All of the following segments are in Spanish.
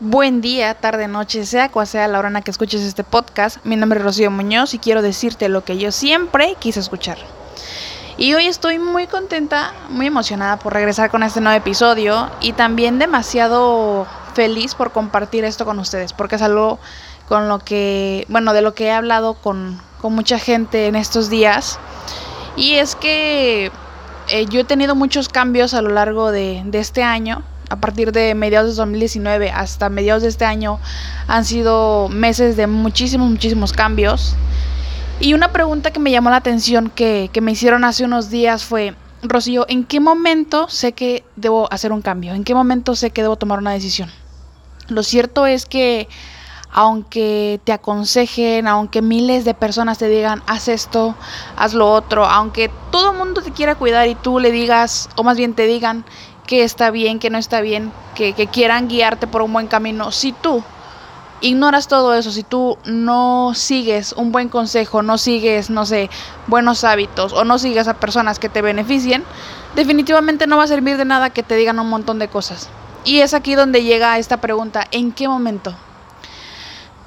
Buen día, tarde, noche, sea cual sea la hora en la que escuches este podcast. Mi nombre es Rocío Muñoz y quiero decirte lo que yo siempre quise escuchar. Y hoy estoy muy contenta, muy emocionada por regresar con este nuevo episodio y también demasiado feliz por compartir esto con ustedes, porque es algo con lo que, bueno, de lo que he hablado con, mucha gente en estos días. Y es que eh, yo he tenido muchos cambios a lo largo de, de este año a partir de mediados de 2019 hasta mediados de este año han sido meses de muchísimos, muchísimos cambios. Y una pregunta que me llamó la atención que, me hicieron hace unos días fue, Rocío, ¿en qué momento sé que debo hacer un cambio? ¿En qué momento sé que debo tomar una decisión? Lo cierto es que aunque te aconsejen, aunque miles de personas te digan, haz esto, haz lo otro, aunque todo el mundo te quiera cuidar y tú le digas, o más bien te digan que está bien, que no está bien, que, quieran guiarte por un buen camino. Si tú ignoras todo eso, si tú no sigues un buen consejo, no sigues, no sé, buenos hábitos o no sigues a personas que te beneficien, definitivamente no va a servir de nada que te digan un montón de cosas. Y es aquí donde llega esta pregunta, ¿en qué momento?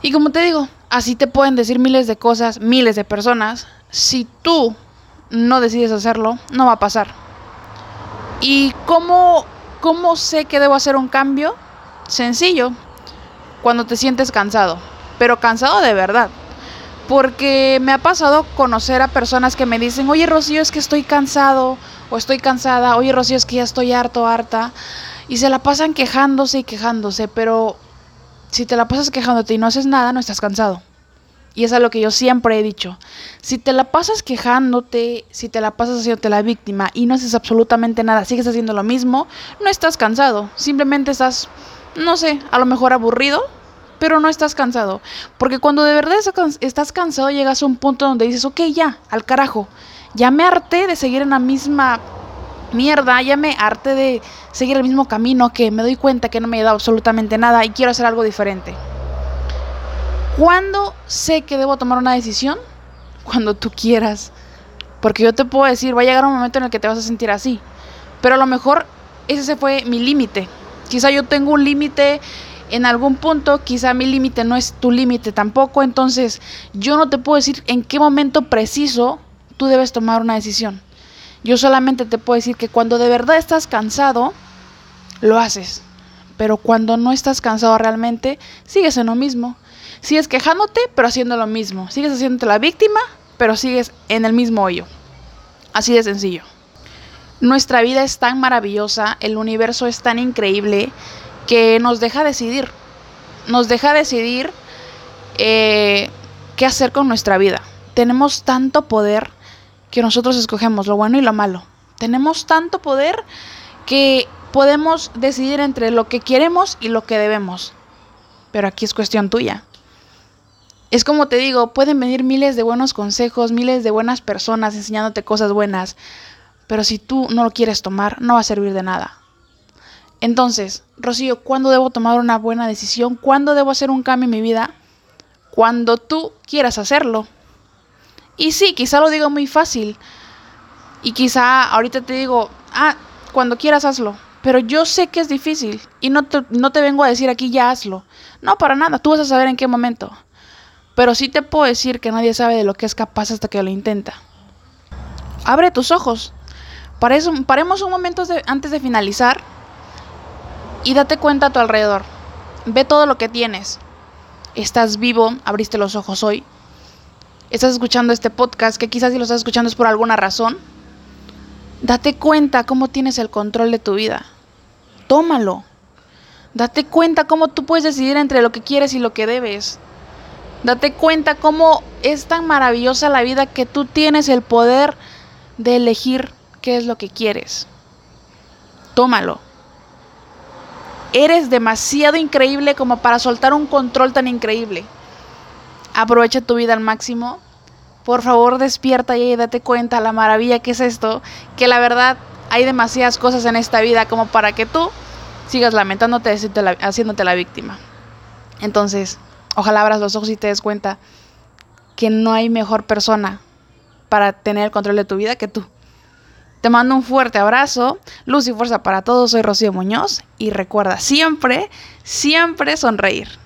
Y como te digo, así te pueden decir miles de cosas, miles de personas. Si tú no decides hacerlo, no va a pasar. ¿Y cómo, cómo sé que debo hacer un cambio? Sencillo, cuando te sientes cansado, pero cansado de verdad. Porque me ha pasado conocer a personas que me dicen, oye Rocío, es que estoy cansado o estoy cansada, oye Rocío, es que ya estoy harto, harta. Y se la pasan quejándose y quejándose, pero si te la pasas quejándote y no haces nada, no estás cansado. Y es a lo que yo siempre he dicho. Si te la pasas quejándote, si te la pasas haciéndote la víctima y no haces absolutamente nada, sigues haciendo lo mismo, no estás cansado. Simplemente estás, no sé, a lo mejor aburrido, pero no estás cansado. Porque cuando de verdad estás cansado, llegas a un punto donde dices, ok, ya, al carajo. Ya me harté de seguir en la misma mierda, ya me harté de seguir el mismo camino que me doy cuenta que no me ha dado absolutamente nada y quiero hacer algo diferente. ¿Cuándo sé que debo tomar una decisión? Cuando tú quieras. Porque yo te puedo decir, va a llegar un momento en el que te vas a sentir así. Pero a lo mejor ese fue mi límite. Quizá yo tengo un límite en algún punto, quizá mi límite no es tu límite tampoco. Entonces yo no te puedo decir en qué momento preciso tú debes tomar una decisión. Yo solamente te puedo decir que cuando de verdad estás cansado, lo haces. Pero cuando no estás cansado realmente, sigues en lo mismo. Sigues quejándote, pero haciendo lo mismo. Sigues haciéndote la víctima, pero sigues en el mismo hoyo. Así de sencillo. Nuestra vida es tan maravillosa, el universo es tan increíble que nos deja decidir. Nos deja decidir eh, qué hacer con nuestra vida. Tenemos tanto poder que nosotros escogemos lo bueno y lo malo. Tenemos tanto poder que podemos decidir entre lo que queremos y lo que debemos. Pero aquí es cuestión tuya. Es como te digo, pueden venir miles de buenos consejos, miles de buenas personas enseñándote cosas buenas, pero si tú no lo quieres tomar, no va a servir de nada. Entonces, Rocío, ¿cuándo debo tomar una buena decisión? ¿Cuándo debo hacer un cambio en mi vida? Cuando tú quieras hacerlo. Y sí, quizá lo digo muy fácil. Y quizá ahorita te digo, ah, cuando quieras hazlo. Pero yo sé que es difícil. Y no te, no te vengo a decir aquí ya hazlo. No, para nada. Tú vas a saber en qué momento. Pero sí te puedo decir que nadie sabe de lo que es capaz hasta que lo intenta. Abre tus ojos. paremos un momento antes de finalizar y date cuenta a tu alrededor. Ve todo lo que tienes. Estás vivo, abriste los ojos hoy. Estás escuchando este podcast que quizás si lo estás escuchando es por alguna razón. Date cuenta cómo tienes el control de tu vida. Tómalo. Date cuenta cómo tú puedes decidir entre lo que quieres y lo que debes. Date cuenta cómo es tan maravillosa la vida que tú tienes el poder de elegir qué es lo que quieres. Tómalo. Eres demasiado increíble como para soltar un control tan increíble. Aprovecha tu vida al máximo. Por favor, despierta y date cuenta la maravilla que es esto, que la verdad hay demasiadas cosas en esta vida como para que tú sigas lamentándote, haciéndote la víctima. Entonces, Ojalá abras los ojos y te des cuenta que no hay mejor persona para tener el control de tu vida que tú. Te mando un fuerte abrazo, luz y fuerza para todos, soy Rocío Muñoz y recuerda siempre, siempre sonreír.